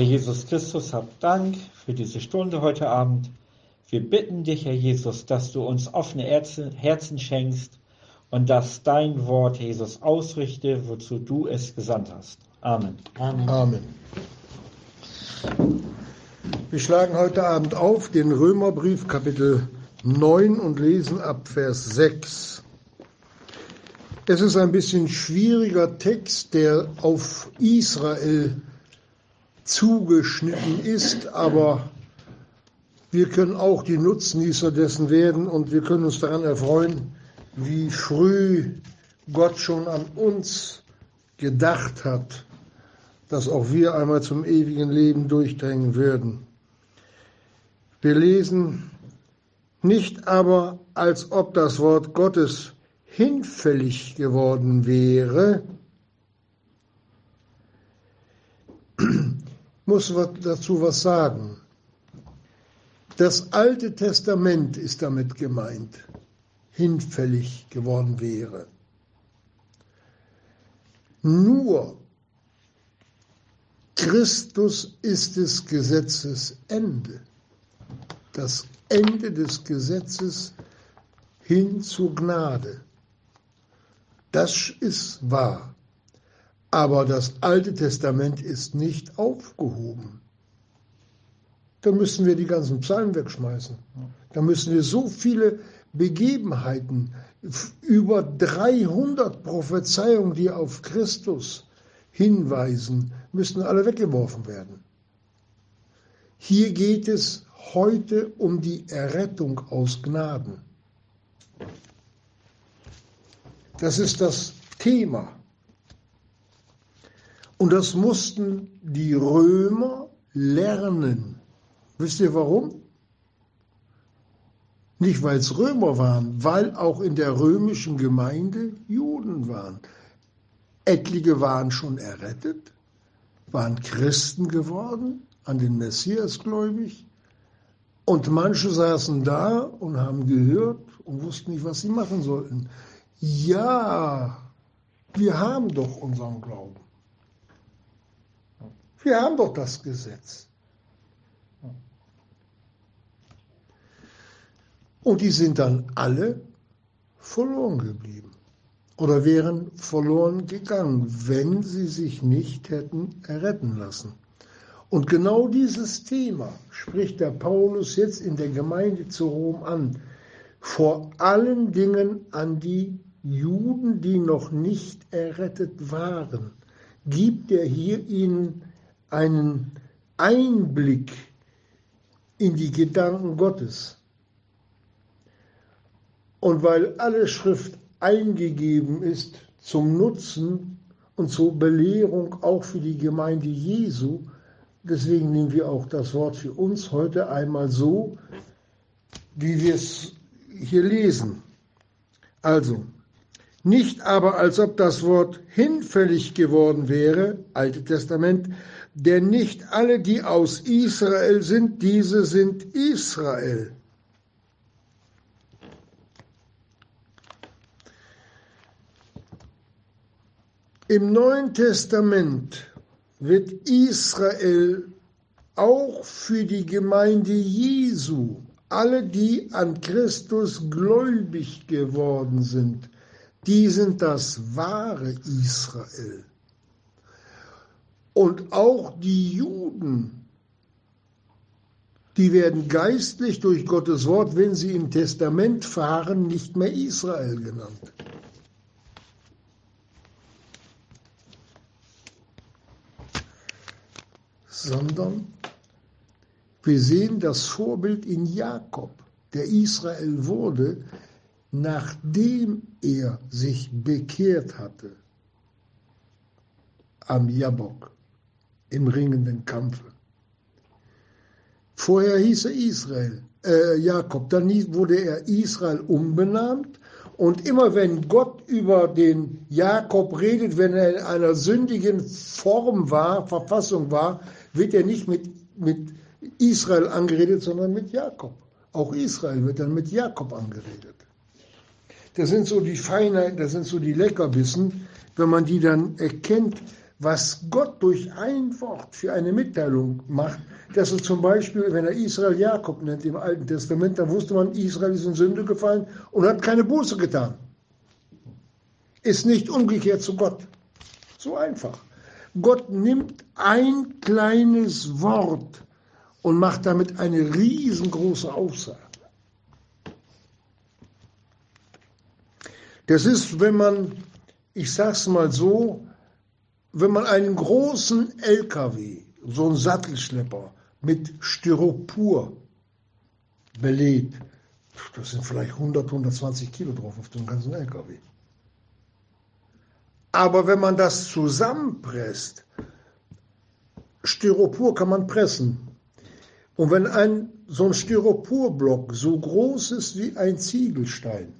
Herr Jesus Christus, hab Dank für diese Stunde heute Abend. Wir bitten dich, Herr Jesus, dass du uns offene Herzen schenkst und dass dein Wort, Jesus, ausrichte, wozu du es gesandt hast. Amen. Amen. Amen. Wir schlagen heute Abend auf den Römerbrief Kapitel 9 und lesen ab Vers 6. Es ist ein bisschen schwieriger Text, der auf Israel zugeschnitten ist, aber wir können auch die Nutznießer dessen werden und wir können uns daran erfreuen, wie früh Gott schon an uns gedacht hat, dass auch wir einmal zum ewigen Leben durchdrängen würden. Wir lesen nicht aber, als ob das Wort Gottes hinfällig geworden wäre, muss dazu was sagen. Das Alte Testament ist damit gemeint, hinfällig geworden wäre. Nur Christus ist des Gesetzes Ende. Das Ende des Gesetzes hin zur Gnade. Das ist wahr. Aber das Alte Testament ist nicht aufgehoben. Da müssen wir die ganzen Psalmen wegschmeißen. Da müssen wir so viele Begebenheiten, über 300 Prophezeiungen, die auf Christus hinweisen, müssen alle weggeworfen werden. Hier geht es heute um die Errettung aus Gnaden. Das ist das Thema. Und das mussten die Römer lernen. Wisst ihr warum? Nicht, weil es Römer waren, weil auch in der römischen Gemeinde Juden waren. Etliche waren schon errettet, waren Christen geworden, an den Messias gläubig. Und manche saßen da und haben gehört und wussten nicht, was sie machen sollten. Ja, wir haben doch unseren Glauben. Wir haben doch das Gesetz. Und die sind dann alle verloren geblieben oder wären verloren gegangen, wenn sie sich nicht hätten erretten lassen. Und genau dieses Thema spricht der Paulus jetzt in der Gemeinde zu Rom an. Vor allen Dingen an die Juden, die noch nicht errettet waren, gibt er hier ihnen einen Einblick in die Gedanken Gottes. Und weil alle Schrift eingegeben ist zum Nutzen und zur Belehrung auch für die Gemeinde Jesu, deswegen nehmen wir auch das Wort für uns heute einmal so, wie wir es hier lesen. Also, nicht aber als ob das Wort hinfällig geworden wäre, Alte Testament, denn nicht alle, die aus Israel sind, diese sind Israel. Im Neuen Testament wird Israel auch für die Gemeinde Jesu, alle, die an Christus gläubig geworden sind, die sind das wahre Israel. Und auch die Juden, die werden geistlich durch Gottes Wort, wenn sie im Testament fahren, nicht mehr Israel genannt. sondern wir sehen das Vorbild in Jakob, der Israel wurde, nachdem er sich bekehrt hatte am Jabok im ringenden Kampfe. Vorher hieß er Israel, äh, Jakob, dann wurde er Israel umbenannt und immer wenn Gott über den Jakob redet, wenn er in einer sündigen Form war, Verfassung war, wird er nicht mit, mit Israel angeredet, sondern mit Jakob. Auch Israel wird dann mit Jakob angeredet. Das sind so die Feinheiten, das sind so die Leckerbissen, wenn man die dann erkennt, was Gott durch ein Wort für eine Mitteilung macht, dass er zum Beispiel, wenn er Israel Jakob nennt im Alten Testament, dann wusste man, Israel ist in Sünde gefallen und hat keine Buße getan. Ist nicht umgekehrt zu Gott. So einfach. Gott nimmt ein kleines Wort und macht damit eine riesengroße Aussage. Das ist, wenn man, ich sag's mal so, wenn man einen großen LKW, so einen Sattelschlepper mit Styropor belädt, das sind vielleicht 100, 120 Kilo drauf auf dem ganzen LKW. Aber wenn man das zusammenpresst, Styropor kann man pressen. Und wenn ein, so ein Styroporblock so groß ist wie ein Ziegelstein,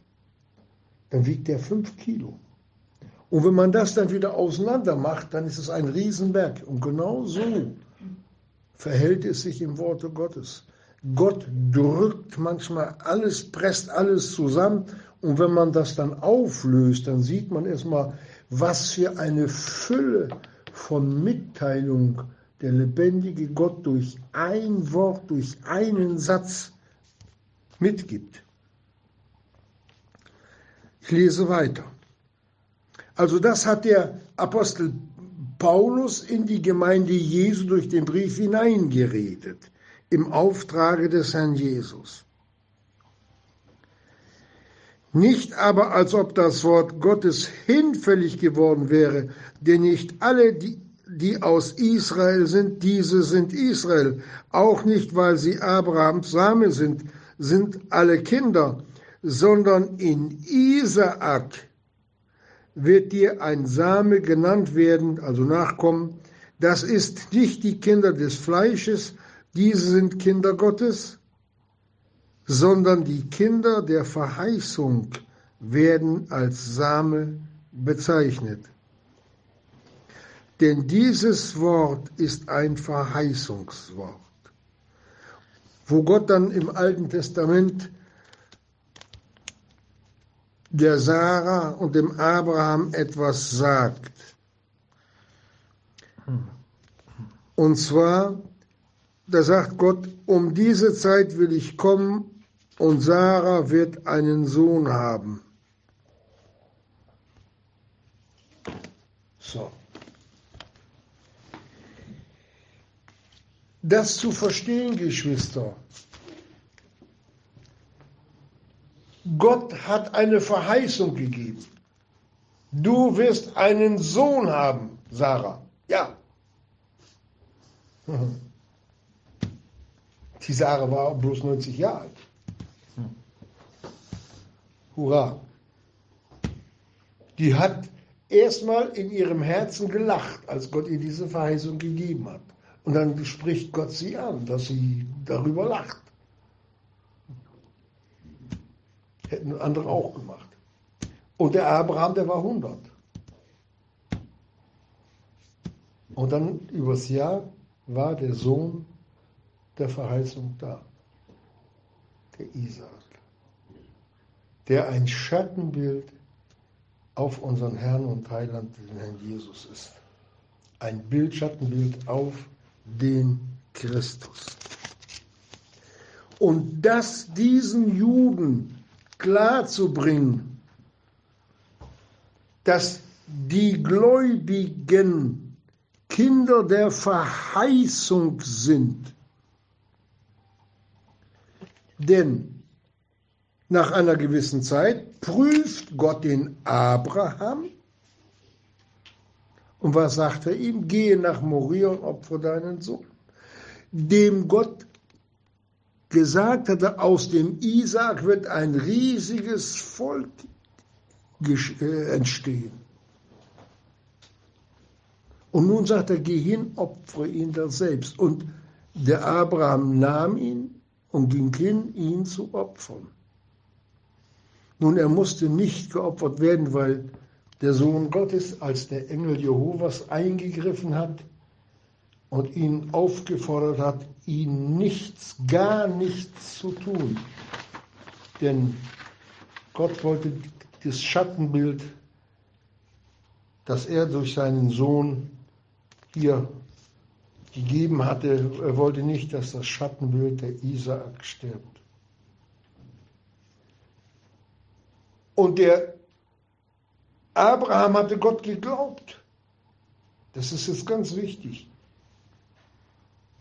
dann wiegt der 5 Kilo. Und wenn man das dann wieder auseinander macht, dann ist es ein Riesenberg. Und genau so verhält es sich im Worte Gottes. Gott drückt manchmal alles, presst alles zusammen. Und wenn man das dann auflöst, dann sieht man erstmal, was für eine Fülle von Mitteilung der lebendige Gott durch ein Wort, durch einen Satz mitgibt. Ich lese weiter. Also das hat der Apostel Paulus in die Gemeinde Jesu durch den Brief hineingeredet, im Auftrage des Herrn Jesus. Nicht aber, als ob das Wort Gottes hinfällig geworden wäre, denn nicht alle, die, die aus Israel sind, diese sind Israel. Auch nicht, weil sie Abrahams Same sind, sind alle Kinder, sondern in Isaak wird dir ein Same genannt werden, also Nachkommen. Das ist nicht die Kinder des Fleisches, diese sind Kinder Gottes, sondern die Kinder der Verheißung werden als Same bezeichnet. Denn dieses Wort ist ein Verheißungswort, wo Gott dann im Alten Testament der Sarah und dem Abraham etwas sagt. Und zwar, da sagt Gott, um diese Zeit will ich kommen und Sarah wird einen Sohn haben. So. Das zu verstehen, Geschwister, Gott hat eine Verheißung gegeben. Du wirst einen Sohn haben, Sarah. Ja. Die Sarah war bloß 90 Jahre alt. Hurra. Die hat erstmal in ihrem Herzen gelacht, als Gott ihr diese Verheißung gegeben hat. Und dann spricht Gott sie an, dass sie darüber lacht. Hätten andere auch gemacht. Und der Abraham, der war 100. Und dann übers Jahr war der Sohn der Verheißung da, der Isaak, der ein Schattenbild auf unseren Herrn und Heiland, den Herrn Jesus ist. Ein Bildschattenbild auf den Christus. Und dass diesen Juden klarzubringen, dass die Gläubigen Kinder der Verheißung sind. Denn nach einer gewissen Zeit prüft Gott den Abraham. Und was sagt er ihm? Gehe nach Moria und opfere deinen Sohn. Dem Gott gesagt hatte, aus dem Isaak wird ein riesiges Volk äh, entstehen. Und nun sagt er, geh hin, opfere ihn da selbst. Und der Abraham nahm ihn und ging hin, ihn zu opfern. Nun, er musste nicht geopfert werden, weil der Sohn Gottes, als der Engel Jehovas eingegriffen hat, und ihn aufgefordert hat, ihn nichts, gar nichts zu tun. Denn Gott wollte das Schattenbild, das er durch seinen Sohn hier gegeben hatte. Er wollte nicht, dass das Schattenbild der Isaak stirbt. Und der Abraham hatte Gott geglaubt. Das ist jetzt ganz wichtig.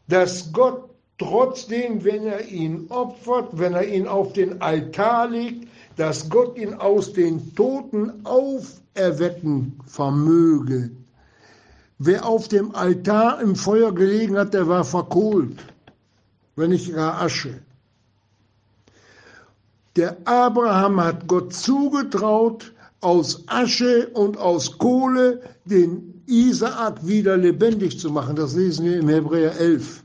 Dass Gott trotzdem, wenn er ihn opfert, wenn er ihn auf den Altar legt, dass Gott ihn aus den Toten auferwecken vermöge. Wer auf dem Altar im Feuer gelegen hat, der war verkohlt, wenn nicht gar Asche. Der Abraham hat Gott zugetraut, aus Asche und aus Kohle den Isaak wieder lebendig zu machen. Das lesen wir im Hebräer 11.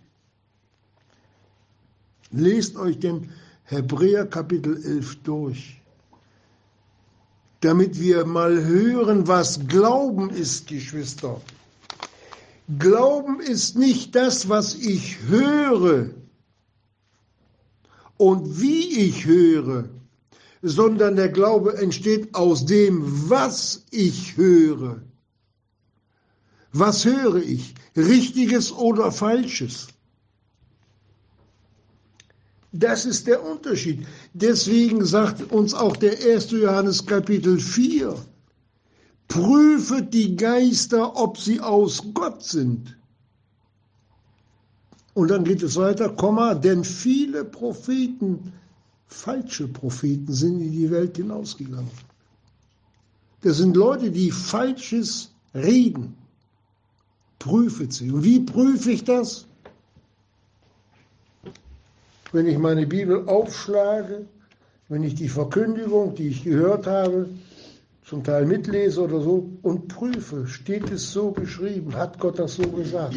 Lest euch den Hebräer Kapitel 11 durch, damit wir mal hören, was Glauben ist, Geschwister. Glauben ist nicht das, was ich höre und wie ich höre, sondern der Glaube entsteht aus dem, was ich höre. Was höre ich? Richtiges oder Falsches? Das ist der Unterschied. Deswegen sagt uns auch der 1. Johannes Kapitel 4, prüfet die Geister, ob sie aus Gott sind. Und dann geht es weiter, Komma, denn viele Propheten, falsche Propheten sind in die Welt hinausgegangen. Das sind Leute, die Falsches reden. Prüfet sie. Und wie prüfe ich das? wenn ich meine Bibel aufschlage, wenn ich die Verkündigung, die ich gehört habe, zum Teil mitlese oder so und prüfe, steht es so geschrieben, hat Gott das so gesagt.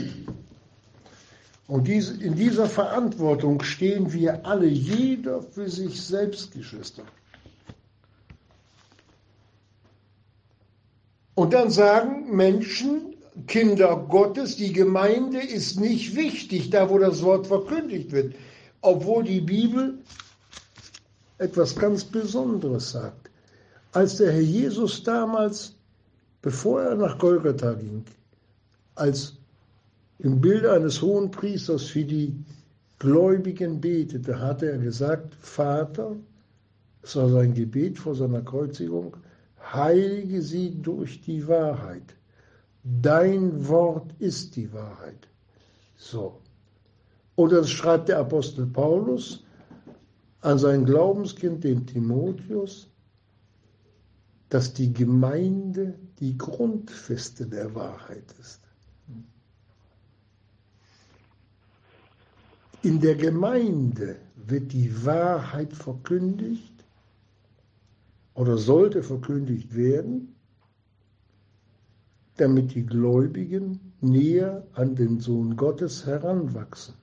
Und in dieser Verantwortung stehen wir alle, jeder für sich selbst, Geschwister. Und dann sagen Menschen, Kinder Gottes, die Gemeinde ist nicht wichtig, da wo das Wort verkündigt wird obwohl die Bibel etwas ganz Besonderes sagt. Als der Herr Jesus damals, bevor er nach Golgatha ging, als im Bilde eines hohen Priesters für die Gläubigen betete, hatte er gesagt, Vater, es war sein Gebet vor seiner Kreuzigung, heilige sie durch die Wahrheit. Dein Wort ist die Wahrheit. So, oder das schreibt der Apostel Paulus an sein Glaubenskind, den Timotheus, dass die Gemeinde die Grundfeste der Wahrheit ist. In der Gemeinde wird die Wahrheit verkündigt oder sollte verkündigt werden, damit die Gläubigen näher an den Sohn Gottes heranwachsen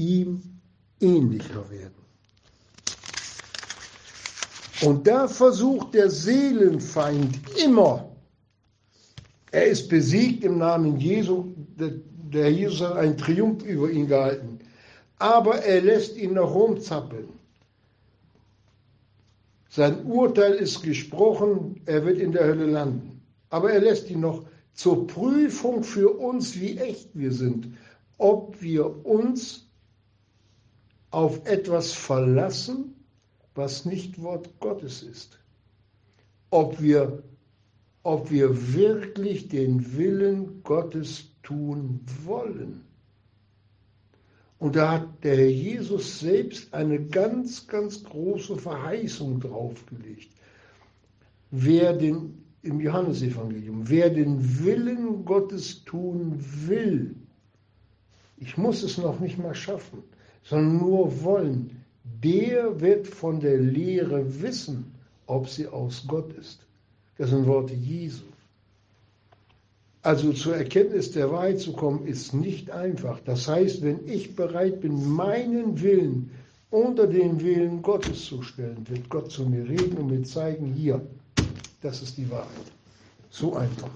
ihm ähnlicher werden. Und da versucht der Seelenfeind immer, er ist besiegt im Namen Jesu, der Jesus hat einen Triumph über ihn gehalten, aber er lässt ihn noch rumzappeln. Sein Urteil ist gesprochen, er wird in der Hölle landen. Aber er lässt ihn noch zur Prüfung für uns, wie echt wir sind, ob wir uns auf etwas verlassen, was nicht Wort Gottes ist. Ob wir, ob wir wirklich den Willen Gottes tun wollen. Und da hat der Herr Jesus selbst eine ganz, ganz große Verheißung draufgelegt. Wer den, im Johannesevangelium, wer den Willen Gottes tun will, ich muss es noch nicht mal schaffen, sondern nur wollen, der wird von der Lehre wissen, ob sie aus Gott ist. Das sind Worte Jesu. Also zur Erkenntnis der Wahrheit zu kommen, ist nicht einfach. Das heißt, wenn ich bereit bin, meinen Willen unter den Willen Gottes zu stellen, wird Gott zu mir reden und mir zeigen, hier, das ist die Wahrheit. So einfach.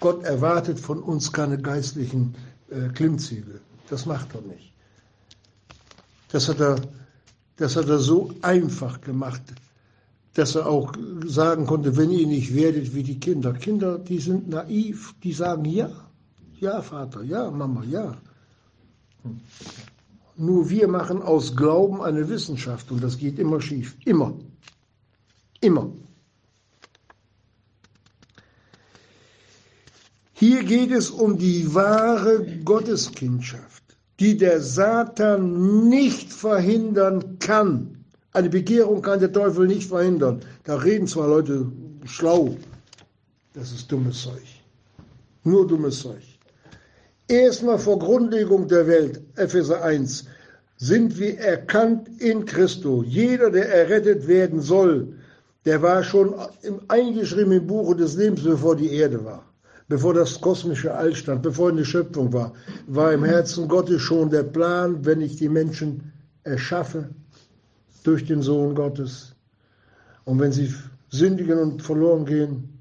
Gott erwartet von uns keine geistlichen äh, Klimmzüge. Das macht er nicht. Das hat er, das hat er so einfach gemacht. dass er auch sagen konnte, wenn ihr nicht werdet wie die Kinder. Kinder, die sind naiv, die sagen ja, ja Vater, ja Mama, ja. Nur wir machen aus Glauben eine Wissenschaft und das geht immer schief. Immer. Immer. Hier geht es um die wahre Gotteskindschaft, die der Satan nicht verhindern kann. Eine Bekehrung kann der Teufel nicht verhindern. Da reden zwar Leute schlau, das ist dummes Zeug. Nur dummes Zeug. Erstmal vor Grundlegung der Welt, Epheser 1, sind wir erkannt in Christo. Jeder, der errettet werden soll, der war schon im eingeschriebenen Buche des Lebens, bevor die Erde war, bevor das kosmische All stand, bevor eine Schöpfung war, war im Herzen Gottes schon der Plan, wenn ich die Menschen erschaffe, durch den Sohn Gottes. Und wenn sie sündigen und verloren gehen,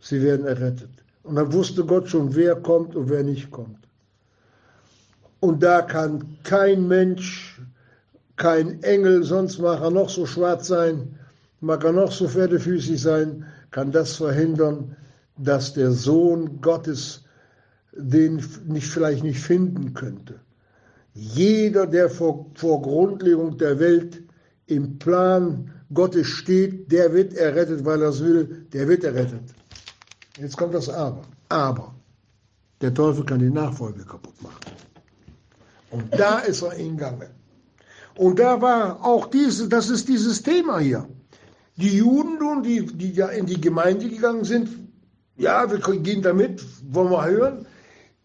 sie werden errettet. Und dann wusste Gott schon, wer kommt und wer nicht kommt. Und da kann kein Mensch, kein Engel, sonst mag er noch so schwarz sein, mag er noch so pferdefüßig sein, kann das verhindern, dass der Sohn Gottes den nicht, vielleicht nicht finden könnte. Jeder, der vor, vor Grundlegung der Welt im Plan Gottes steht, der wird errettet, weil er es will, der wird errettet. Jetzt kommt das Aber. Aber der Teufel kann die Nachfolge kaputt machen. Und da ist er in Gange. Und da war auch diese, das ist dieses Thema hier. Die Juden nun, die, die ja in die Gemeinde gegangen sind, ja, wir gehen damit, wollen wir hören?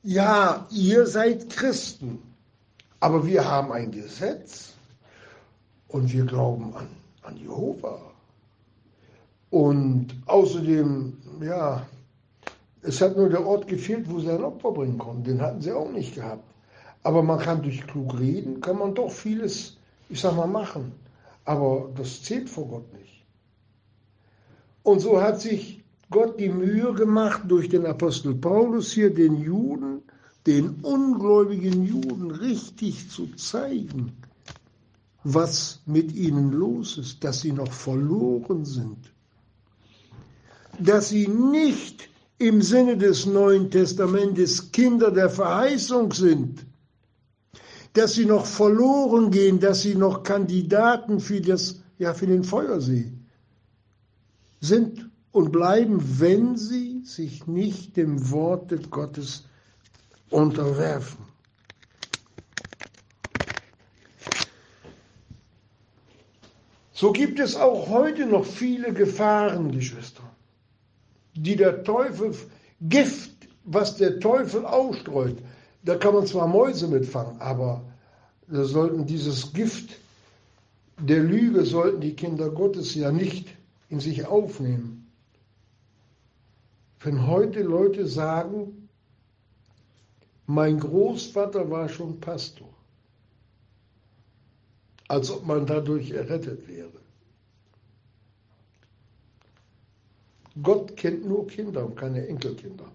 Ja, ihr seid Christen. Aber wir haben ein Gesetz und wir glauben an, an Jehova. Und außerdem, ja, es hat nur der Ort gefehlt, wo sie ein Opfer bringen konnten. Den hatten sie auch nicht gehabt. Aber man kann durch klug reden, kann man doch vieles, ich sag mal, machen. Aber das zählt vor Gott nicht. Und so hat sich Gott die Mühe gemacht, durch den Apostel Paulus hier den Juden den ungläubigen Juden richtig zu zeigen, was mit ihnen los ist, dass sie noch verloren sind, dass sie nicht im Sinne des Neuen Testamentes Kinder der Verheißung sind, dass sie noch verloren gehen, dass sie noch Kandidaten für, das, ja, für den Feuersee sind und bleiben, wenn sie sich nicht dem Worte Gottes unterwerfen. So gibt es auch heute noch viele Gefahren, Geschwister, die der Teufel, Gift, was der Teufel ausstreut, da kann man zwar Mäuse mitfangen, aber da sollten dieses Gift der Lüge sollten die Kinder Gottes ja nicht in sich aufnehmen. Wenn heute Leute sagen, mein Großvater war schon Pastor, als ob man dadurch errettet wäre. Gott kennt nur Kinder und keine Enkelkinder.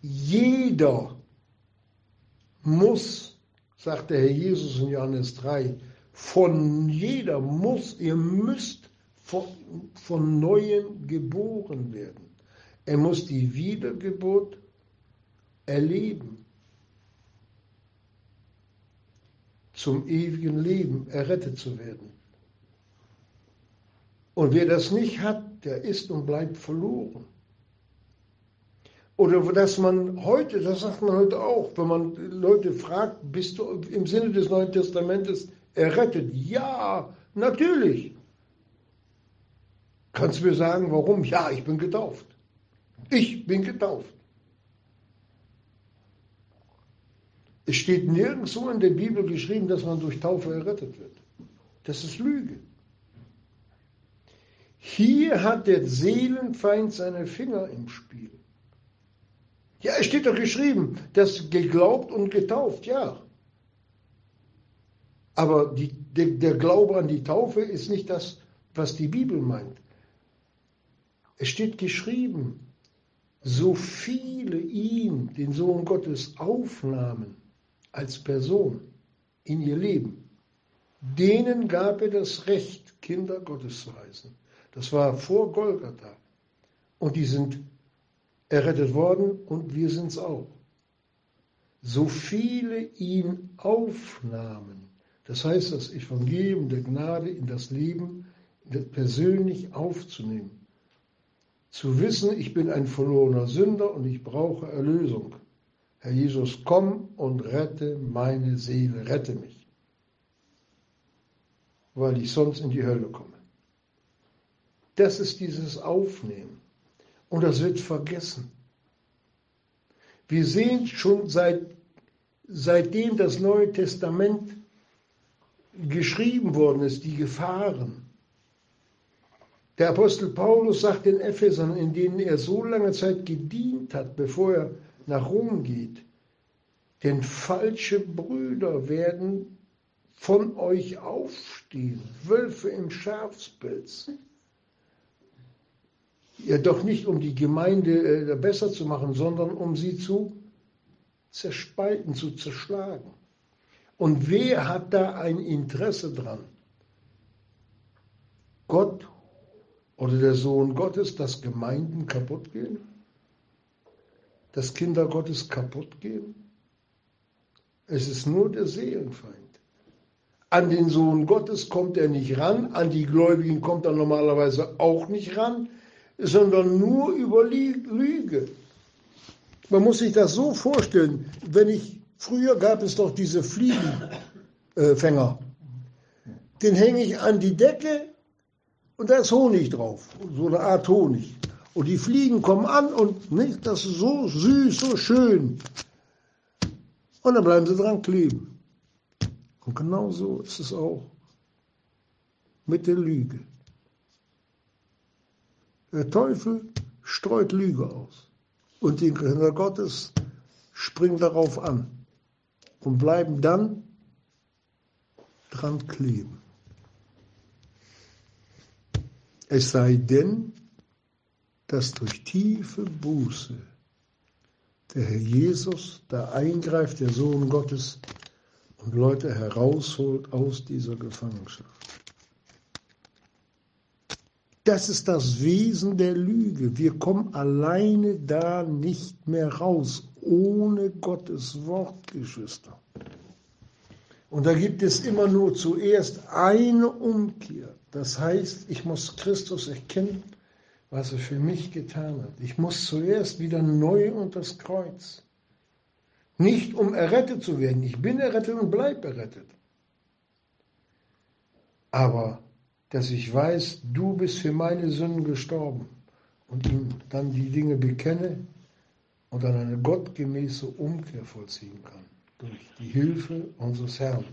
Jeder muss, sagt der Herr Jesus in Johannes 3, von jeder muss, ihr müsst von, von neuem geboren werden. Er muss die Wiedergeburt erleben, zum ewigen Leben errettet zu werden. Und wer das nicht hat, der ist und bleibt verloren. Oder dass man heute, das sagt man heute auch, wenn man Leute fragt, bist du im Sinne des Neuen Testamentes errettet? Ja, natürlich. Kannst du mir sagen, warum? Ja, ich bin getauft. Ich bin getauft. Es steht nirgendwo in der Bibel geschrieben, dass man durch Taufe errettet wird. Das ist Lüge. Hier hat der Seelenfeind seine Finger im Spiel. Ja, es steht doch geschrieben, dass geglaubt und getauft, ja. Aber die, der, der Glaube an die Taufe ist nicht das, was die Bibel meint. Es steht geschrieben, so viele ihn, den Sohn Gottes, aufnahmen als Person in ihr Leben, denen gab er das Recht, Kinder Gottes zu heißen. Das war vor Golgatha. Und die sind errettet worden und wir sind es auch. So viele ihn aufnahmen, das heißt, das Evangelium der Gnade in das Leben persönlich aufzunehmen. Zu wissen, ich bin ein verlorener Sünder und ich brauche Erlösung. Herr Jesus, komm und rette meine Seele, rette mich, weil ich sonst in die Hölle komme. Das ist dieses Aufnehmen. Und das wird vergessen. Wir sehen schon seit, seitdem das Neue Testament geschrieben worden ist, die Gefahren. Der Apostel Paulus sagt den Ephesern, in denen er so lange Zeit gedient hat, bevor er nach Rom geht, denn falsche Brüder werden von euch aufstehen, Wölfe im Schafspelz. Ja, doch nicht um die Gemeinde äh, besser zu machen, sondern um sie zu zerspalten, zu zerschlagen. Und wer hat da ein Interesse dran? Gott oder der Sohn Gottes, dass Gemeinden kaputt gehen? Dass Kinder Gottes kaputt gehen? Es ist nur der Seelenfeind. An den Sohn Gottes kommt er nicht ran, an die Gläubigen kommt er normalerweise auch nicht ran, sondern nur über Lüge. Man muss sich das so vorstellen, wenn ich Früher gab es doch diese Fliegenfänger. Den hänge ich an die Decke und da ist Honig drauf, so eine Art Honig. Und die Fliegen kommen an und nicht, das ist so süß, so schön. Und dann bleiben sie dran kleben. Und genau so ist es auch mit der Lüge. Der Teufel streut Lüge aus und die Kinder Gottes springen darauf an und bleiben dann dran kleben. Es sei denn, dass durch tiefe Buße der Herr Jesus da eingreift, der Sohn Gottes, und Leute herausholt aus dieser Gefangenschaft. Das ist das Wesen der Lüge. Wir kommen alleine da nicht mehr raus, ohne Gottes Wort, Geschwister. Und da gibt es immer nur zuerst eine Umkehr. Das heißt, ich muss Christus erkennen, was er für mich getan hat. Ich muss zuerst wieder neu unter das Kreuz. Nicht um errettet zu werden. Ich bin errettet und bleibe errettet. Aber dass ich weiß, du bist für meine Sünden gestorben und ihm dann die Dinge bekenne und dann eine gottgemäße Umkehr vollziehen kann durch die Hilfe unseres Herrn.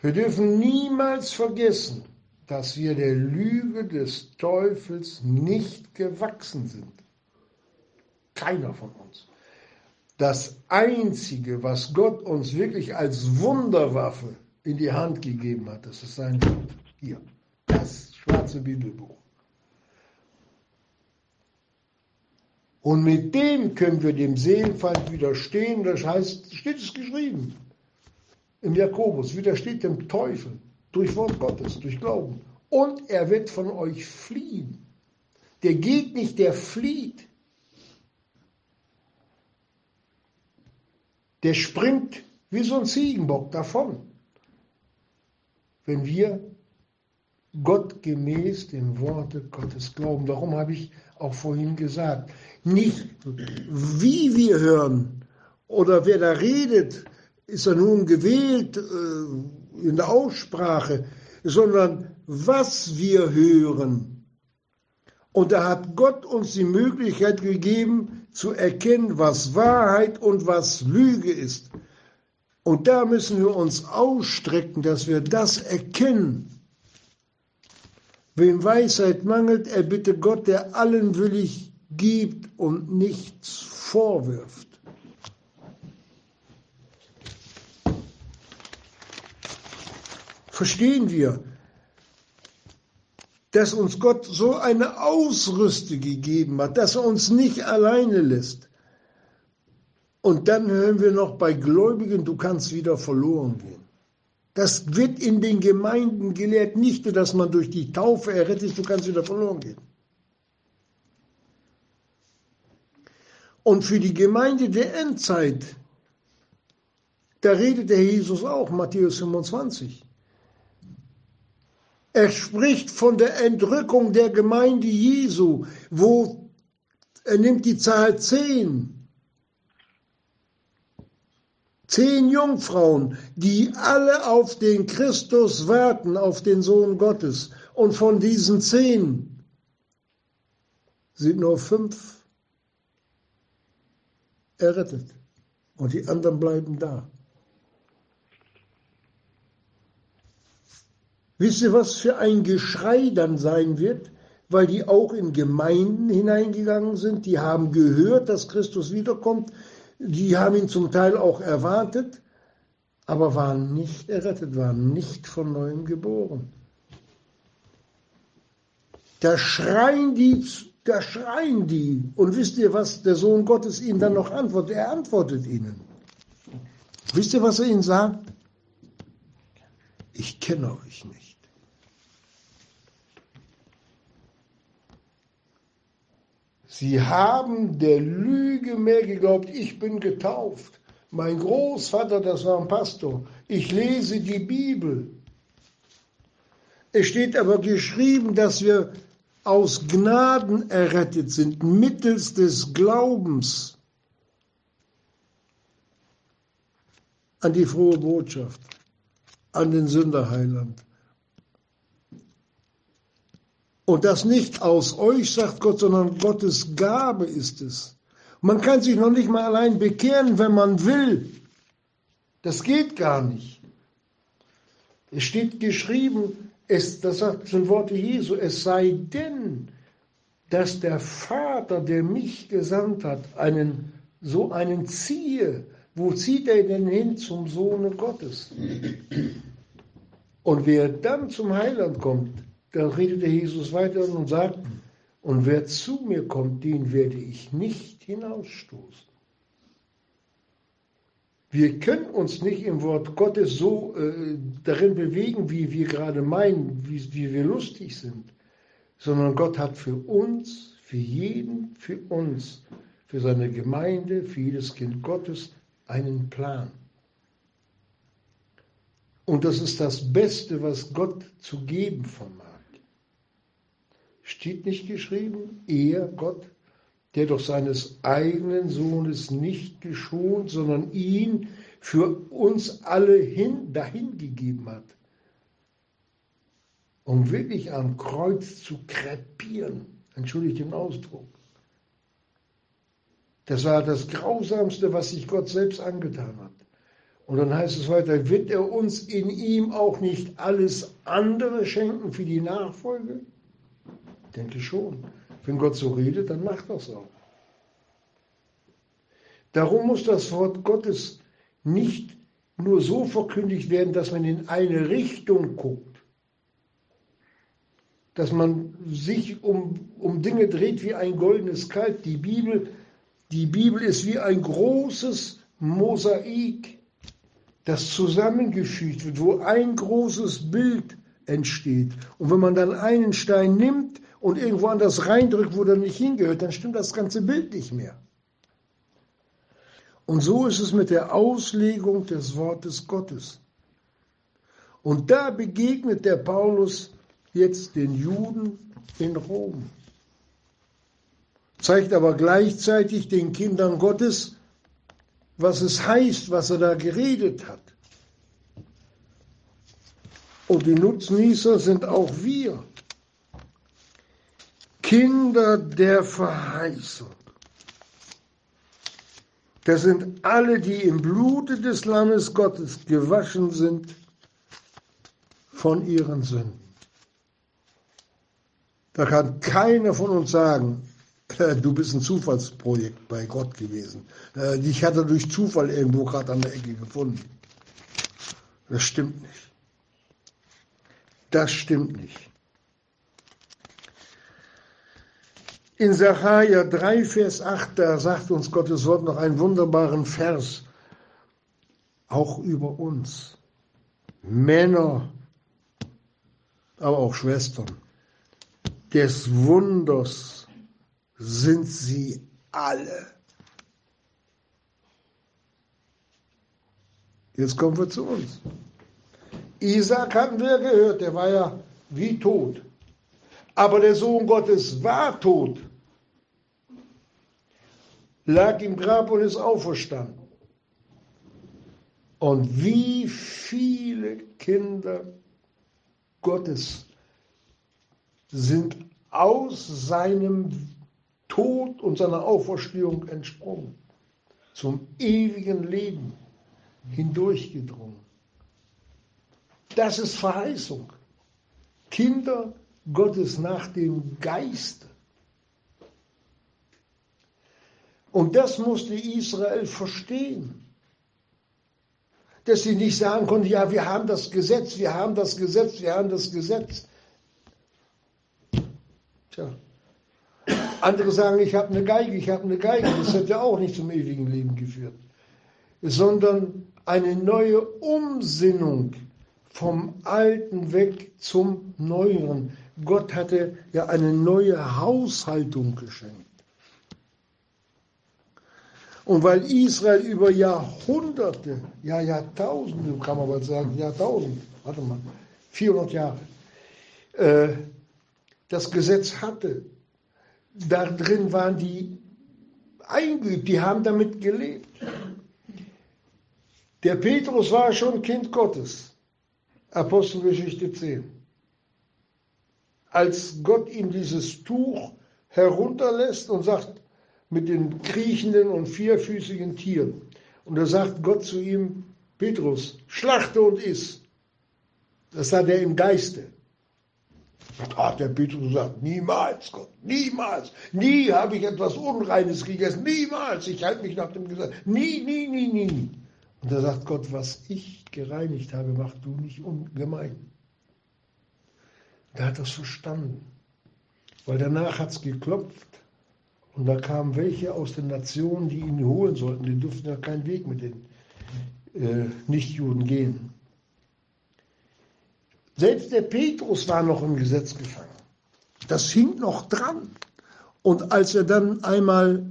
Wir dürfen niemals vergessen, dass wir der Lüge des Teufels nicht gewachsen sind. Keiner von uns. Das Einzige, was Gott uns wirklich als Wunderwaffe in die Hand gegeben hat. Das ist sein Wort. Hier, das schwarze Bibelbuch. Und mit dem können wir dem Seelenfeind widerstehen. Das heißt, steht es geschrieben im Jakobus, widersteht dem Teufel durch Wort Gottes, durch Glauben. Und er wird von euch fliehen. Der geht nicht, der flieht. Der springt wie so ein Ziegenbock davon wenn wir Gott gemäß dem Worte Gottes glauben. Darum habe ich auch vorhin gesagt, nicht wie wir hören oder wer da redet, ist er nun gewählt äh, in der Aussprache, sondern was wir hören. Und da hat Gott uns die Möglichkeit gegeben zu erkennen, was Wahrheit und was Lüge ist. Und da müssen wir uns ausstrecken, dass wir das erkennen. Wem Weisheit mangelt, er bitte Gott, der allen willig gibt und nichts vorwirft. Verstehen wir, dass uns Gott so eine Ausrüste gegeben hat, dass er uns nicht alleine lässt. Und dann hören wir noch bei Gläubigen, du kannst wieder verloren gehen. Das wird in den Gemeinden gelehrt, nicht nur, dass man durch die Taufe errettet ist, du kannst wieder verloren gehen. Und für die Gemeinde der Endzeit, da redet der Jesus auch, Matthäus 25. Er spricht von der Entrückung der Gemeinde Jesu, wo er nimmt die Zahl 10 Zehn Jungfrauen, die alle auf den Christus warten, auf den Sohn Gottes. Und von diesen zehn sind nur fünf errettet. Und die anderen bleiben da. Wisst ihr, was für ein Geschrei dann sein wird? Weil die auch in Gemeinden hineingegangen sind, die haben gehört, dass Christus wiederkommt, die haben ihn zum Teil auch erwartet, aber waren nicht errettet, waren nicht von neuem geboren. Da schreien die, da schreien die. Und wisst ihr, was der Sohn Gottes ihnen dann noch antwortet? Er antwortet ihnen. Wisst ihr, was er ihnen sagt? Ich kenne euch nicht. Sie haben der Lüge mehr geglaubt. Ich bin getauft. Mein Großvater, das war ein Pastor. Ich lese die Bibel. Es steht aber geschrieben, dass wir aus Gnaden errettet sind, mittels des Glaubens an die frohe Botschaft, an den Sünderheiland. Und das nicht aus euch, sagt Gott, sondern Gottes Gabe ist es. Man kann sich noch nicht mal allein bekehren, wenn man will. Das geht gar nicht. Es steht geschrieben, es, das sind Worte Jesu, es sei denn, dass der Vater, der mich gesandt hat, einen, so einen ziehe. Wo zieht er denn hin? Zum Sohne Gottes. Und wer dann zum Heiland kommt, dann redete Jesus weiter und sagt, und wer zu mir kommt, den werde ich nicht hinausstoßen. Wir können uns nicht im Wort Gottes so äh, darin bewegen, wie wir gerade meinen, wie, wie wir lustig sind, sondern Gott hat für uns, für jeden, für uns, für seine Gemeinde, für jedes Kind Gottes einen Plan. Und das ist das Beste, was Gott zu geben vermag. Steht nicht geschrieben, er, Gott, der doch seines eigenen Sohnes nicht geschont, sondern ihn für uns alle hin, dahingegeben hat, um wirklich am Kreuz zu krepieren. Entschuldigt den Ausdruck. Das war das Grausamste, was sich Gott selbst angetan hat. Und dann heißt es weiter, wird er uns in ihm auch nicht alles andere schenken für die Nachfolge? Denke schon. Wenn Gott so redet, dann macht das auch. Darum muss das Wort Gottes nicht nur so verkündigt werden, dass man in eine Richtung guckt, dass man sich um, um Dinge dreht wie ein goldenes Kalb. Die Bibel, die Bibel ist wie ein großes Mosaik, das zusammengefügt wird, wo ein großes Bild entsteht. Und wenn man dann einen Stein nimmt und irgendwo anders reindrückt, wo der nicht hingehört, dann stimmt das ganze Bild nicht mehr. Und so ist es mit der Auslegung des Wortes Gottes. Und da begegnet der Paulus jetzt den Juden in Rom, zeigt aber gleichzeitig den Kindern Gottes, was es heißt, was er da geredet hat. Und die Nutznießer sind auch wir. Kinder der Verheißung. Das sind alle, die im Blute des Lammes Gottes gewaschen sind von ihren Sünden. Da kann keiner von uns sagen, äh, du bist ein Zufallsprojekt bei Gott gewesen. Äh, dich hat er durch Zufall irgendwo gerade an der Ecke gefunden. Das stimmt nicht. Das stimmt nicht. In Sacharja 3, Vers 8, da sagt uns Gottes Wort noch einen wunderbaren Vers, auch über uns. Männer, aber auch Schwestern, des Wunders sind sie alle. Jetzt kommen wir zu uns. Isaac hatten wir gehört, der war ja wie tot. Aber der Sohn Gottes war tot, lag im Grab und ist auferstanden. Und wie viele Kinder Gottes sind aus seinem Tod und seiner Auferstehung entsprungen, zum ewigen Leben hindurchgedrungen. Das ist Verheißung. Kinder Gottes nach dem Geiste. Und das musste Israel verstehen. Dass sie nicht sagen konnten, ja, wir haben das Gesetz, wir haben das Gesetz, wir haben das Gesetz. Tja. Andere sagen, ich habe eine Geige, ich habe eine Geige. Das hätte auch nicht zum ewigen Leben geführt. Sondern eine neue Umsinnung vom Alten weg zum Neueren. Gott hatte ja eine neue Haushaltung geschenkt. Und weil Israel über Jahrhunderte, ja Jahrtausende, kann man mal sagen, Jahrtausend, warte mal, 400 Jahre, äh, das Gesetz hatte, da drin waren die eingeübt, die haben damit gelebt. Der Petrus war schon Kind Gottes. Apostelgeschichte 10. Als Gott ihm dieses Tuch herunterlässt und sagt, mit den kriechenden und vierfüßigen Tieren. Und da sagt Gott zu ihm, Petrus, schlachte und iss. Das sagt er im Geiste. Ach, der Petrus sagt, niemals, Gott, niemals. Nie habe ich etwas Unreines gegessen, niemals. Ich halte mich nach dem Gesetz. Nie, nie, nie, nie. Und da sagt Gott, was ich gereinigt habe, mach du nicht ungemein. Der hat das verstanden. Weil danach hat es geklopft und da kamen welche aus den Nationen, die ihn holen sollten. Die durften ja keinen Weg mit den äh, Nichtjuden gehen. Selbst der Petrus war noch im Gesetz gefangen. Das hing noch dran. Und als er dann einmal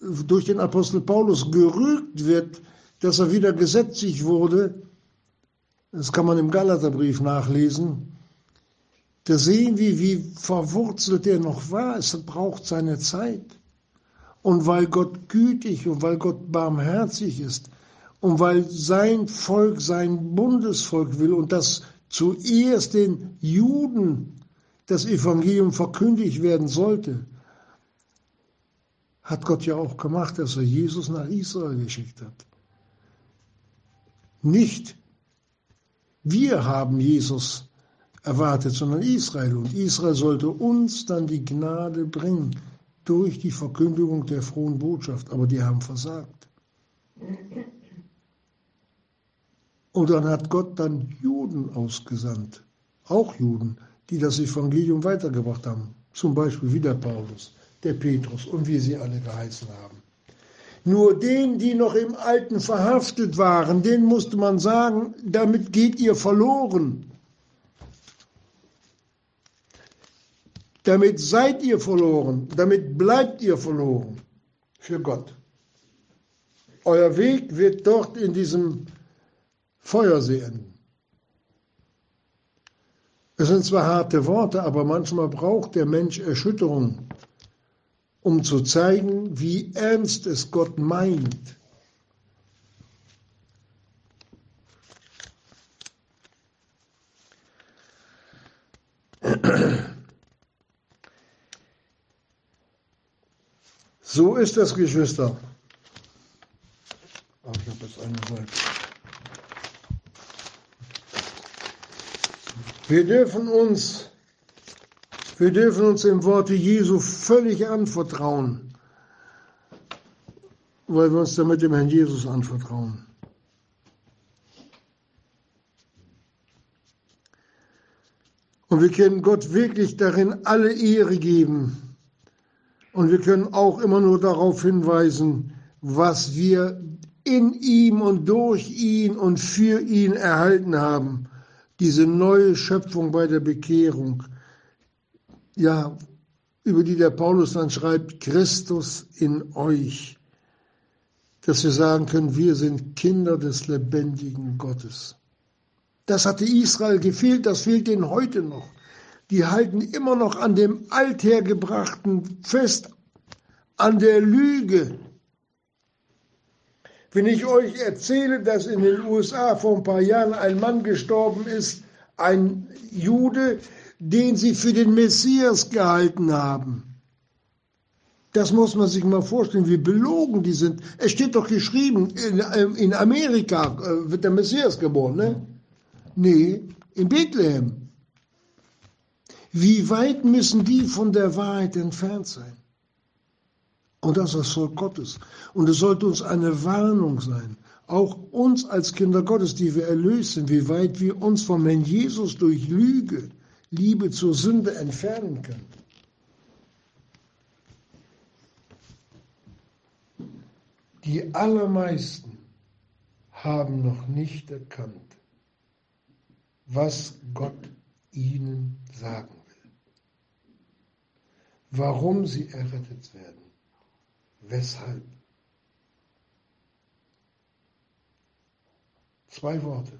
durch den Apostel Paulus gerügt wird, dass er wieder gesetzlich wurde, das kann man im Galaterbrief nachlesen, da sehen wir, wie verwurzelt er noch war. Es braucht seine Zeit. Und weil Gott gütig und weil Gott barmherzig ist und weil sein Volk sein Bundesvolk will und dass zuerst den Juden das Evangelium verkündigt werden sollte, hat Gott ja auch gemacht, dass er Jesus nach Israel geschickt hat. Nicht wir haben Jesus erwartet, sondern Israel. Und Israel sollte uns dann die Gnade bringen durch die Verkündigung der frohen Botschaft. Aber die haben versagt. Und dann hat Gott dann Juden ausgesandt, auch Juden, die das Evangelium weitergebracht haben. Zum Beispiel wie der Paulus, der Petrus und wie sie alle geheißen haben. Nur denen, die noch im Alten verhaftet waren, denen musste man sagen, damit geht ihr verloren. Damit seid ihr verloren, damit bleibt ihr verloren für Gott. Euer Weg wird dort in diesem Feuersee enden. Es sind zwar harte Worte, aber manchmal braucht der Mensch Erschütterung, um zu zeigen, wie ernst es Gott meint. So ist es, Geschwister. Ach, ich habe jetzt eine Seite. Wir dürfen uns, wir dürfen uns im Worte Jesu völlig anvertrauen, weil wir uns damit dem Herrn Jesus anvertrauen. Und wir können Gott wirklich darin alle Ehre geben und wir können auch immer nur darauf hinweisen, was wir in ihm und durch ihn und für ihn erhalten haben. Diese neue Schöpfung bei der Bekehrung. Ja, über die der Paulus dann schreibt, Christus in euch. Dass wir sagen können, wir sind Kinder des lebendigen Gottes. Das hatte Israel gefehlt, das fehlt ihnen heute noch. Die halten immer noch an dem Althergebrachten fest, an der Lüge. Wenn ich euch erzähle, dass in den USA vor ein paar Jahren ein Mann gestorben ist, ein Jude, den sie für den Messias gehalten haben. Das muss man sich mal vorstellen, wie belogen die sind. Es steht doch geschrieben, in, in Amerika äh, wird der Messias geboren, ne? Nee, in Bethlehem. Wie weit müssen die von der Wahrheit entfernt sein? Und das ist das Volk Gottes. Und es sollte uns eine Warnung sein, auch uns als Kinder Gottes, die wir erlöst sind, wie weit wir uns vom Herrn Jesus durch Lüge, Liebe zur Sünde entfernen können. Die allermeisten haben noch nicht erkannt, was Gott ihnen sagen warum sie errettet werden, weshalb. Zwei Worte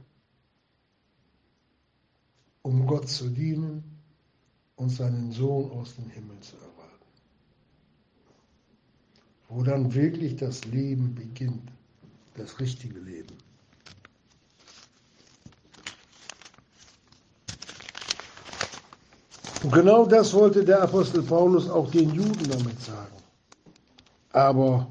um Gott zu dienen und seinen Sohn aus dem Himmel zu erwarten. Wo dann wirklich das Leben beginnt, das richtige Leben. Und genau das wollte der Apostel Paulus auch den Juden damit sagen. Aber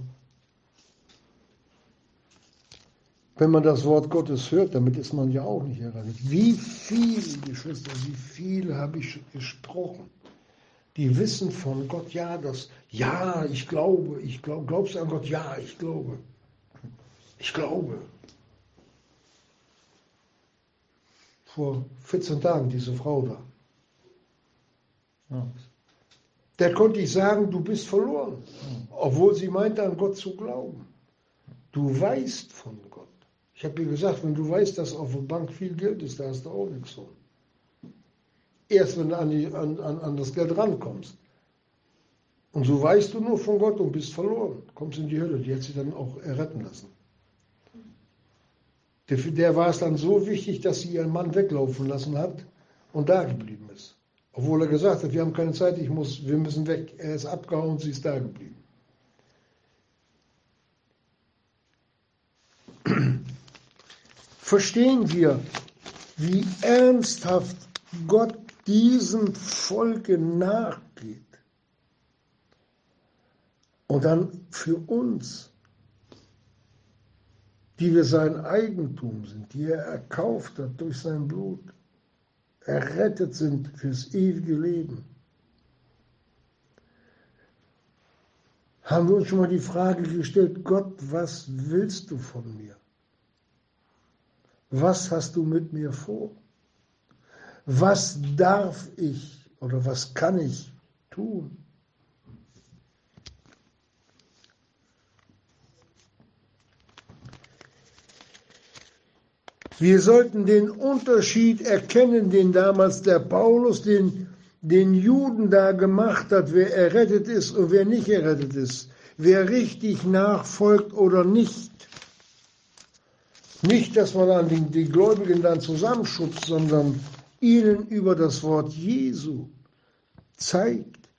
wenn man das Wort Gottes hört, damit ist man ja auch nicht errettet. Wie viele, Geschwister, wie viele habe ich gesprochen, die wissen von Gott, ja, das, ja, ich glaube, ich glaube, glaubst du an Gott? Ja, ich glaube. Ich glaube. Vor 14 Tagen, diese Frau da. Der konnte ich sagen, du bist verloren, obwohl sie meinte, an Gott zu glauben. Du weißt von Gott. Ich habe ihr gesagt, wenn du weißt, dass auf der Bank viel Geld ist, da hast du auch nichts von. Erst wenn du an, die, an, an, das Geld rankommst. Und so weißt du nur von Gott und bist verloren. Kommst in die Hölle. Die hat sie dann auch erretten lassen. Der, der war es dann so wichtig, dass sie ihren Mann weglaufen lassen hat und da geblieben ist. Obwohl er gesagt hat, wir haben keine Zeit, ich muss, wir müssen weg. Er ist abgehauen, sie ist da geblieben. verstehen wir, wie ernsthaft Gott diesem Volke nachgeht. Und dann für uns, die wir sein Eigentum sind, die er erkauft hat durch sein Blut, errettet sind fürs ewige Leben. Haben wir uns schon mal die Frage gestellt, Gott, was willst du von mir? was hast du mit mir vor? Was darf ich oder was kann ich tun? Wir sollten den Unterschied erkennen, den damals der Paulus den, den Juden da gemacht hat, wer errettet ist und wer nicht errettet ist, wer richtig nachfolgt oder nicht. Nicht, dass man dann die, die Gläubigen dann zusammenschubst, sondern ihnen über das Wort Jesu zeigt,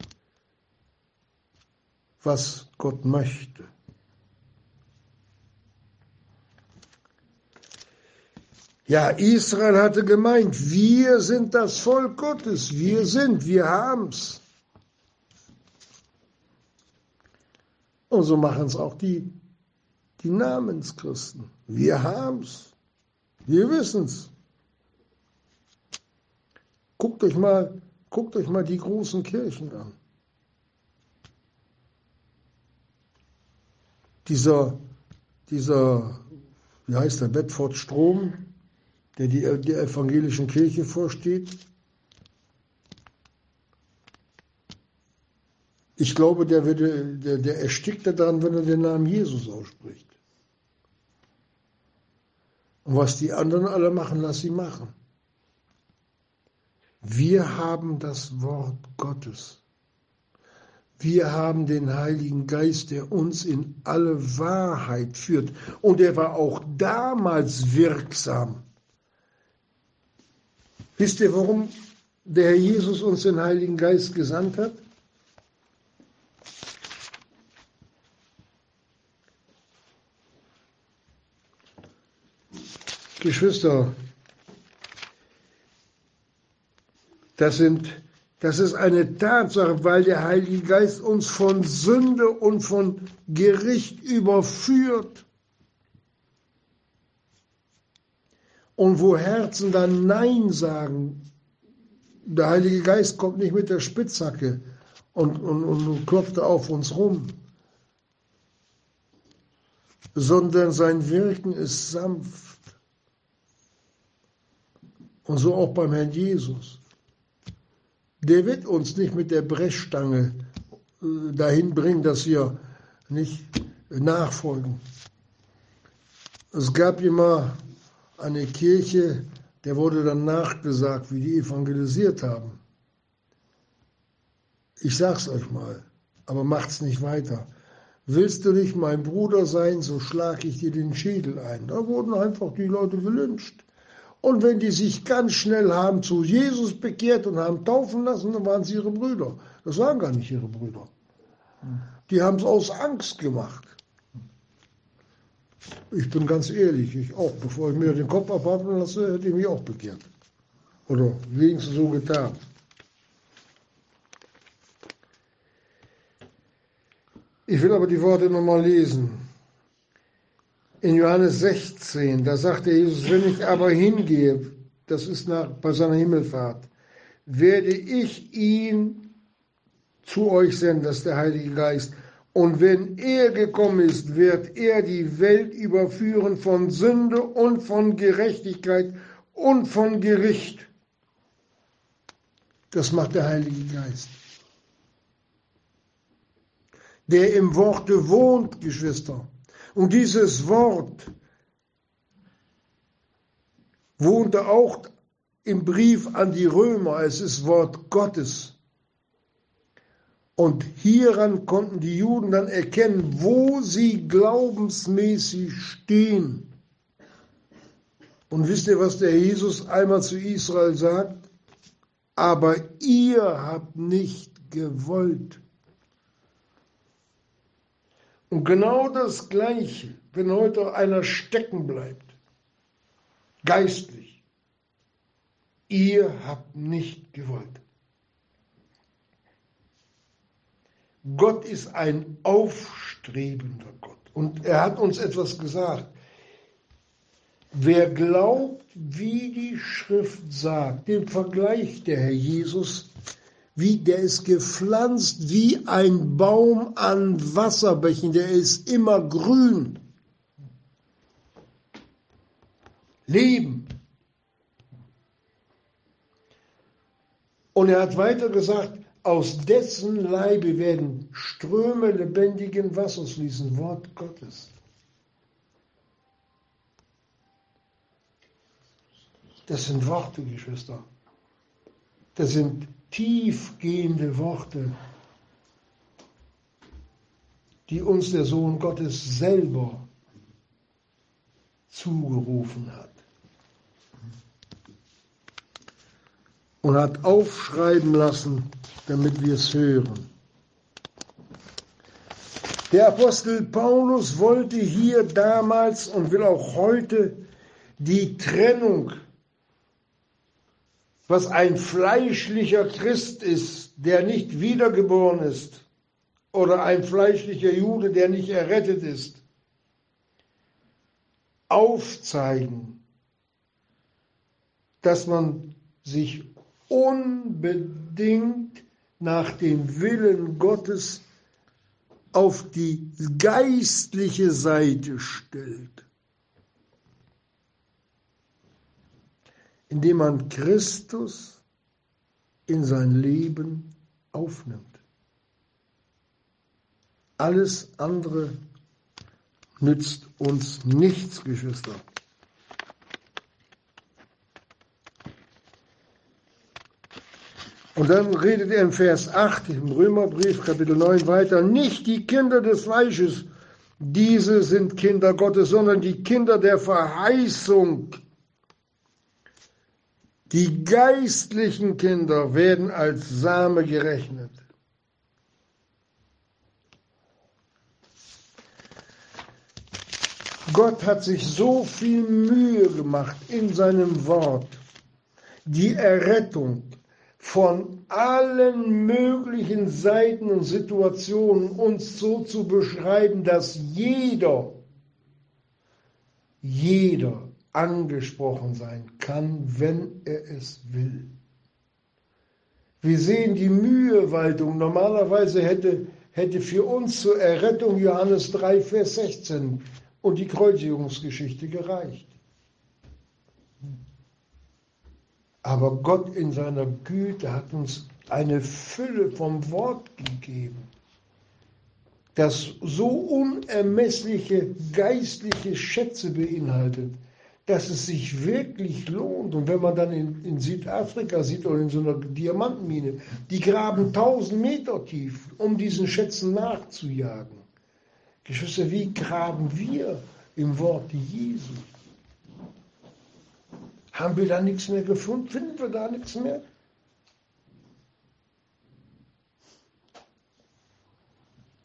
was Gott möchte. Ja, Israel hatte gemeint, wir sind das Volk Gottes, wir sind, wir haben's. Und so machen es auch die die Namenschristen. Wir haben's. Wir wissen's. Guckt euch mal, guckt euch mal die großen Kirchen an. Dieser, dieser, wie heißt der, Bedford Strom, der die, der evangelischen Kirche vorsteht. Ich glaube, der, würde, der, der erstickt daran, wenn er den Namen Jesus ausspricht. Und was die anderen alle machen, lass sie machen. Wir haben das Wort Gottes. Wir haben den Heiligen Geist, der uns in alle Wahrheit führt. Und er war auch damals wirksam. Wisst ihr, warum der Herr Jesus uns den Heiligen Geist gesandt hat? Geschwister, das, sind, das ist eine Tatsache, weil der Heilige Geist uns von Sünde und von Gericht überführt. Und wo Herzen dann Nein sagen, der Heilige Geist kommt nicht mit der Spitzhacke und, und, und klopft auf uns rum, sondern sein Wirken ist sanft und so auch beim Herrn Jesus. Der wird uns nicht mit der Brechstange äh, dahin bringen, dass wir nicht nachfolgen. Es gab immer eine Kirche, der wurde dann nachgesagt, wie die evangelisiert haben. Ich sag's euch mal, aber macht's nicht weiter. Willst du nicht mein Bruder sein, so schlag ich dir den Schädel ein. Da wurden einfach die Leute gelünscht. Und wenn die sich ganz schnell haben zu Jesus bekehrt und haben taufen lassen, dann waren sie ihre Brüder. Das waren gar nicht ihre Brüder. Die haben es aus Angst gemacht. Ich bin ganz ehrlich, ich auch. Bevor ich mir den Kopf abhaben lasse, hätte ich mich auch bekehrt. Oder wenigstens so getan. Ich will aber die Worte nochmal lesen in Johannes 16, da sagte Jesus, wenn ich aber hingehe, das ist nach, bei seiner Himmelfahrt, werde ich ihn zu euch senden, das ist der Heilige Geist. Und wenn er gekommen ist, wird er die Welt überführen von Sünde und von Gerechtigkeit und von Gericht. Das macht der Heilige Geist. Der im Worte wohnt, Geschwister. Und dieses Wort wohnte auch im Brief an die Römer. Es ist Wort Gottes. Und hieran konnten die Juden dann erkennen, wo sie glaubensmäßig stehen. Und wisst ihr, was der Jesus einmal zu Israel sagt? Aber ihr habt nicht gewollt. Und genau das Gleiche, wenn heute einer stecken bleibt, geistlich, ihr habt nicht gewollt. Gott ist ein aufstrebender Gott. Und er hat uns etwas gesagt. Wer glaubt, wie die Schrift sagt, den Vergleich der Herr Jesus wie, der ist gepflanzt wie ein Baum an Wasserbächen, der ist immer grün. Leben. Und er hat weiter gesagt, aus dessen Leibe werden Ströme lebendigen Wassers fließen, Wort Gottes. Das sind Worte, Geschwister. Das sind tiefgehende Worte, die uns der Sohn Gottes selber zugerufen hat. Und hat aufschreiben lassen, damit wir es hören. Der Apostel Paulus wollte hier damals und will auch heute die Trennung was ein fleischlicher Christ ist, der nicht wiedergeboren ist, oder ein fleischlicher Jude, der nicht errettet ist, aufzeigen, dass man sich unbedingt nach dem Willen Gottes auf die geistliche Seite stellt. indem man Christus in sein Leben aufnimmt. Alles andere nützt uns nichts, Geschwister. Und dann redet er im Vers 8 im Römerbrief, Kapitel 9 weiter, nicht die Kinder des Fleisches, diese sind Kinder Gottes, sondern die Kinder der Verheißung. Die geistlichen Kinder werden als Same gerechnet. Gott hat sich so viel Mühe gemacht in seinem Wort, die Errettung von allen möglichen Seiten und Situationen uns so zu beschreiben, dass jeder, jeder angesprochen sein kann, wenn er es will. Wir sehen die Mühewaltung. Normalerweise hätte, hätte für uns zur Errettung Johannes 3, Vers 16 und die Kreuzigungsgeschichte gereicht. Aber Gott in seiner Güte hat uns eine Fülle vom Wort gegeben, das so unermessliche geistliche Schätze beinhaltet, dass es sich wirklich lohnt. Und wenn man dann in, in Südafrika sieht oder in so einer Diamantenmine, die graben 1000 Meter tief, um diesen Schätzen nachzujagen. Geschwister, wie graben wir im Wort Jesu? Haben wir da nichts mehr gefunden? Finden wir da nichts mehr?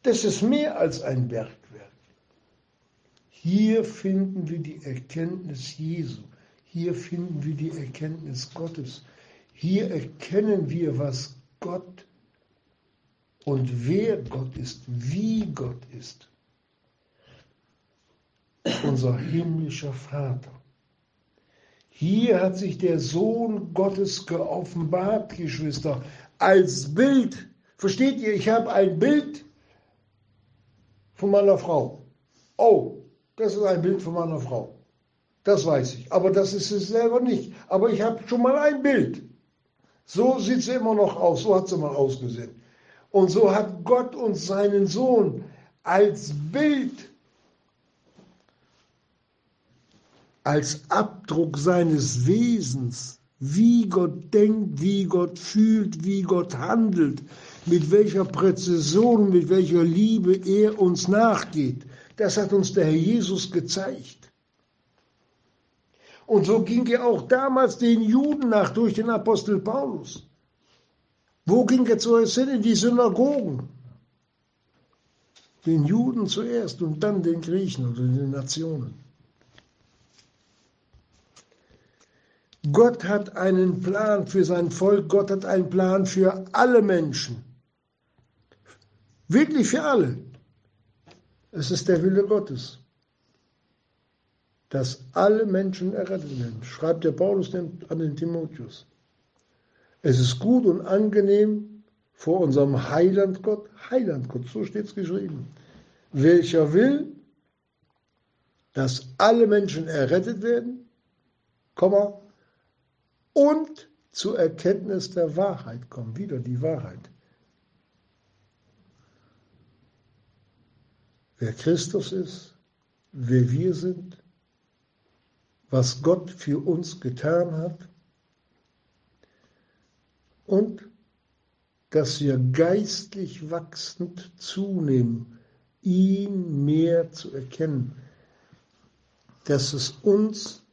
Das ist mehr als ein Bergwerk. Hier finden wir die Erkenntnis Jesu. Hier finden wir die Erkenntnis Gottes. Hier erkennen wir, was Gott und wer Gott ist, wie Gott ist unser himmlischer Vater. Hier hat sich der Sohn Gottes geoffenbart, Geschwister, als Bild. Versteht ihr, ich habe ein Bild von meiner Frau. Oh, das ist ein Bild von meiner Frau. Das weiß ich. Aber das ist es selber nicht. Aber ich habe schon mal ein Bild. So sieht sie immer noch aus. So hat sie mal ausgesehen. Und so hat Gott uns seinen Sohn als Bild als Abdruck seines Wesens, wie Gott denkt, wie Gott fühlt, wie Gott handelt, mit welcher Präzision, mit welcher Liebe er uns nachgeht. Das hat uns der Herr Jesus gezeigt. Und so ging er auch damals den Juden nach durch den Apostel Paulus. Wo ging er zuerst hin? In die Synagogen. Den Juden zuerst und dann den Griechen oder den Nationen. Gott hat einen Plan für sein Volk, Gott hat einen Plan für alle Menschen. Wirklich für alle. Es ist der Wille Gottes, dass alle Menschen errettet werden, schreibt der Paulus an den Timotheus. Es ist gut und angenehm vor unserem Heiland Gott, Heiland Gott, so steht es geschrieben, welcher will, dass alle Menschen errettet werden, Komma, und zur Erkenntnis der Wahrheit kommen. Wieder die Wahrheit. Wer Christus ist, wer wir sind, was Gott für uns getan hat und dass wir geistlich wachsend zunehmen, ihn mehr zu erkennen, dass es uns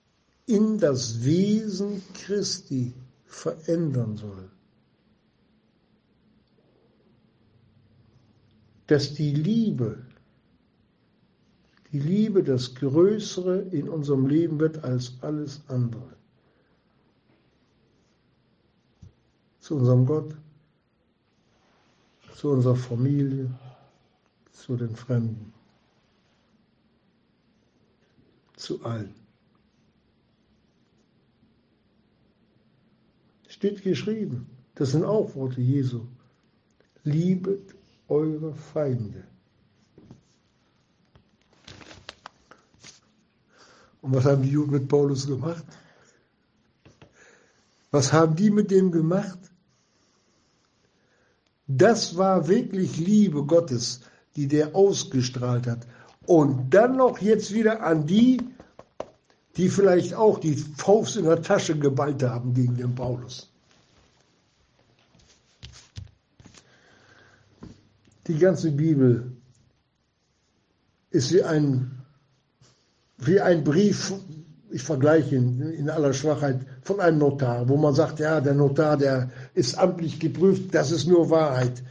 in das Wesen Christi verändern soll. Dass die Liebe, die Liebe das Größere in unserem Leben wird als alles andere. Zu unserem Gott, zu unserer Familie, zu den Fremden, zu allen. Steht geschrieben. Das sind auch Worte Jesu. Liebet eure Feinde. Und was haben die Juden mit Paulus gemacht? Was haben die mit dem gemacht? Das war wirklich Liebe Gottes, die der ausgestrahlt hat. Und dann noch jetzt wieder an die, die vielleicht auch die Faust in der Tasche geballt haben gegen den Paulus. Die ganze Bibel ist wie ein, wie ein Brief, ich vergleiche ihn in aller Schwachheit, von einem Notar, wo man sagt, ja, der Notar, der ist amtlich geprüft, das ist nur Wahrheit.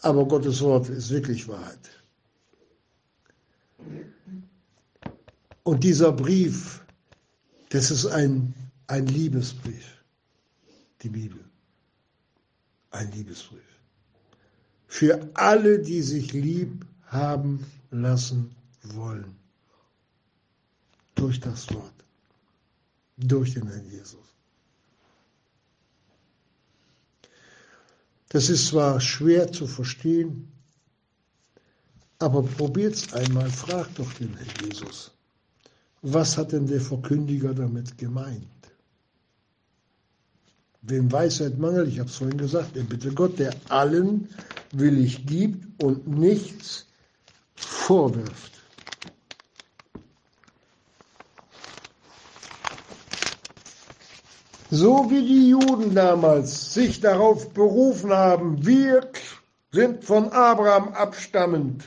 Aber Gottes Wort ist wirklich Wahrheit. Und dieser Brief, das ist ein, ein Liebesbrief, die Bibel. Ein Liebesbrief. Für alle, die sich lieb haben lassen wollen. Durch das Wort. Durch den Herrn Jesus. Das ist zwar schwer zu verstehen, aber probiert's einmal, fragt doch den Herrn Jesus. Was hat denn der Verkündiger damit gemeint? Wem Weisheit mangelt, ich habe es vorhin gesagt, er bitte Gott, der allen willig gibt und nichts vorwirft. So wie die Juden damals sich darauf berufen haben, wir sind von Abraham abstammend.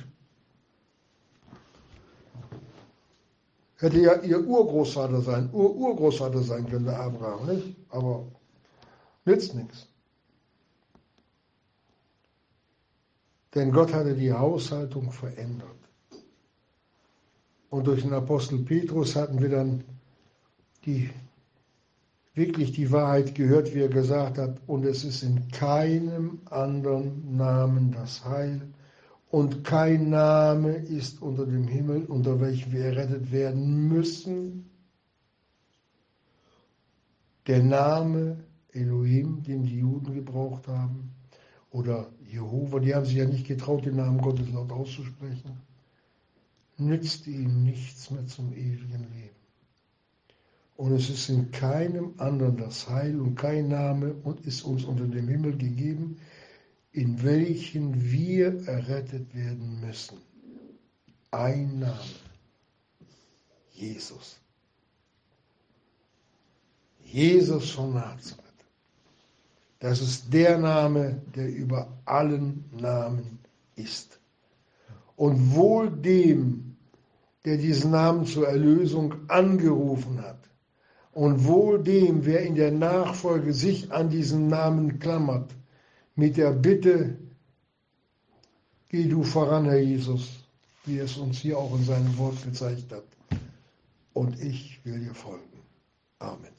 Hätte ja ihr Urgroßvater sein, Ur-Urgroßvater sein können, der Abraham, nicht? Aber nützt nichts. Denn Gott hatte die Haushaltung verändert. Und durch den Apostel Petrus hatten wir dann die, wirklich die Wahrheit gehört, wie er gesagt hat, und es ist in keinem anderen Namen das Heil, und kein Name ist unter dem Himmel, unter welchem wir errettet werden müssen. Der Name Elohim, den die Juden gebraucht haben, oder Jehova, die haben sich ja nicht getraut, den Namen Gottes laut auszusprechen, nützt ihnen nichts mehr zum ewigen Leben. Und es ist in keinem anderen das Heil und kein Name und ist uns unter dem Himmel gegeben, in welchen wir errettet werden müssen. Ein Name. Jesus. Jesus von Nazareth. Das ist der Name, der über allen Namen ist. Und wohl dem, der diesen Namen zur Erlösung angerufen hat, und wohl dem, wer in der Nachfolge sich an diesen Namen klammert, mit der Bitte, geh du voran, Herr Jesus, wie es uns hier auch in seinem Wort gezeigt hat. Und ich will dir folgen. Amen.